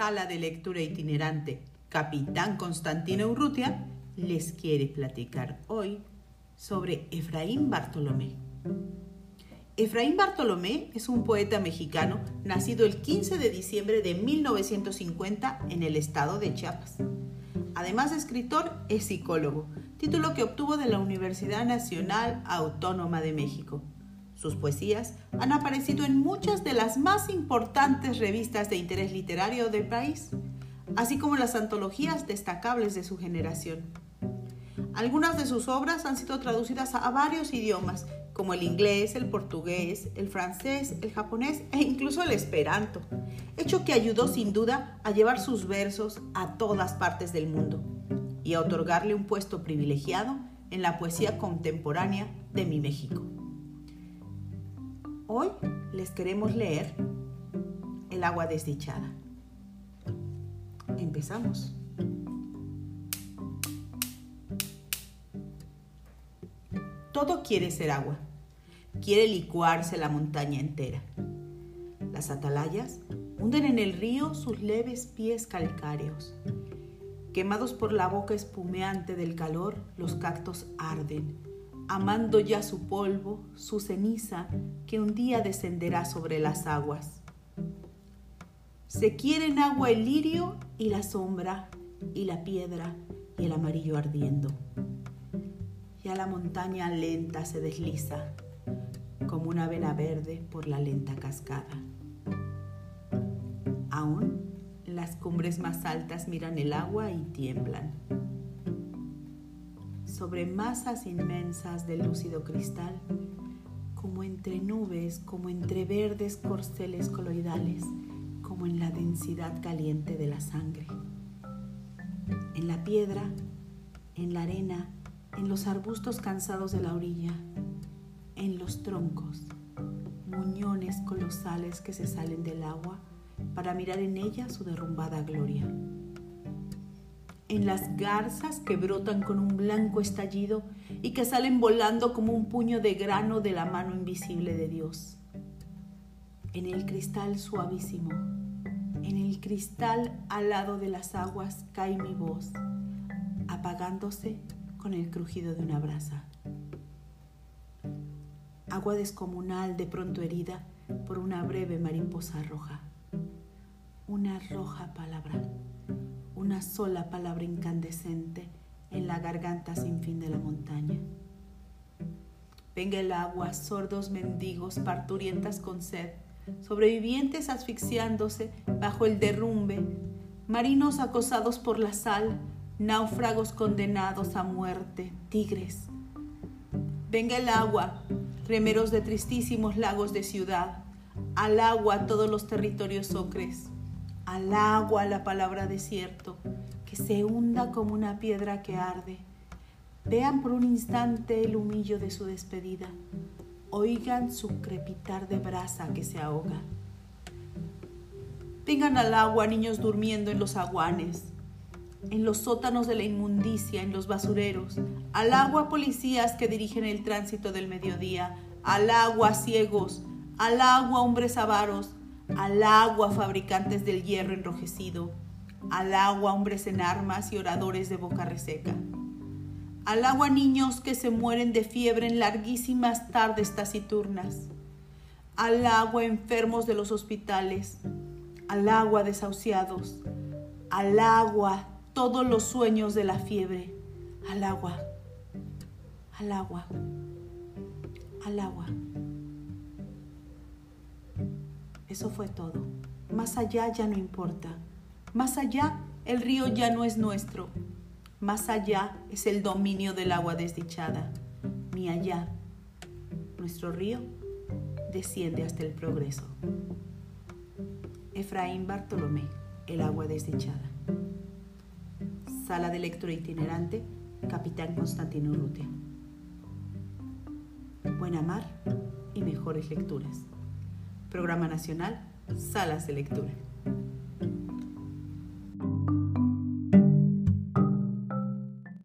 Sala de Lectura Itinerante, Capitán Constantino Urrutia, les quiere platicar hoy sobre Efraín Bartolomé. Efraín Bartolomé es un poeta mexicano nacido el 15 de diciembre de 1950 en el estado de Chiapas. Además de escritor, es psicólogo, título que obtuvo de la Universidad Nacional Autónoma de México. Sus poesías han aparecido en muchas de las más importantes revistas de interés literario del país, así como las antologías destacables de su generación. Algunas de sus obras han sido traducidas a varios idiomas, como el inglés, el portugués, el francés, el japonés e incluso el esperanto, hecho que ayudó sin duda a llevar sus versos a todas partes del mundo y a otorgarle un puesto privilegiado en la poesía contemporánea de mi México. Hoy les queremos leer El agua desdichada. Empezamos. Todo quiere ser agua. Quiere licuarse la montaña entera. Las atalayas hunden en el río sus leves pies calcáreos. Quemados por la boca espumeante del calor, los cactos arden amando ya su polvo, su ceniza, que un día descenderá sobre las aguas. Se quieren agua el lirio y la sombra, y la piedra y el amarillo ardiendo. Ya la montaña lenta se desliza, como una vena verde por la lenta cascada. Aún las cumbres más altas miran el agua y tiemblan sobre masas inmensas de lúcido cristal, como entre nubes, como entre verdes corceles coloidales, como en la densidad caliente de la sangre. En la piedra, en la arena, en los arbustos cansados de la orilla, en los troncos, muñones colosales que se salen del agua para mirar en ella su derrumbada gloria en las garzas que brotan con un blanco estallido y que salen volando como un puño de grano de la mano invisible de Dios. En el cristal suavísimo, en el cristal al lado de las aguas cae mi voz, apagándose con el crujido de una brasa. Agua descomunal de pronto herida por una breve mariposa roja. Una roja palabra una sola palabra incandescente en la garganta sin fin de la montaña. Venga el agua, sordos mendigos, parturientas con sed, sobrevivientes asfixiándose bajo el derrumbe, marinos acosados por la sal, náufragos condenados a muerte, tigres. Venga el agua, remeros de tristísimos lagos de ciudad, al agua todos los territorios ocres al agua la palabra desierto, que se hunda como una piedra que arde. Vean por un instante el humillo de su despedida, oigan su crepitar de brasa que se ahoga. Vengan al agua niños durmiendo en los aguanes, en los sótanos de la inmundicia, en los basureros, al agua policías que dirigen el tránsito del mediodía, al agua ciegos, al agua hombres avaros, al agua fabricantes del hierro enrojecido, al agua hombres en armas y oradores de boca reseca, al agua niños que se mueren de fiebre en larguísimas tardes taciturnas, al agua enfermos de los hospitales, al agua desahuciados, al agua todos los sueños de la fiebre, al agua, al agua, al agua. Eso fue todo. Más allá ya no importa. Más allá el río ya no es nuestro. Más allá es el dominio del agua desdichada. Ni allá. Nuestro río desciende hasta el progreso. Efraín Bartolomé, El agua desdichada. Sala de lectura itinerante, Capitán Constantino Urrutia. Buena mar y mejores lecturas. Programa Nacional, Salas de Lectura.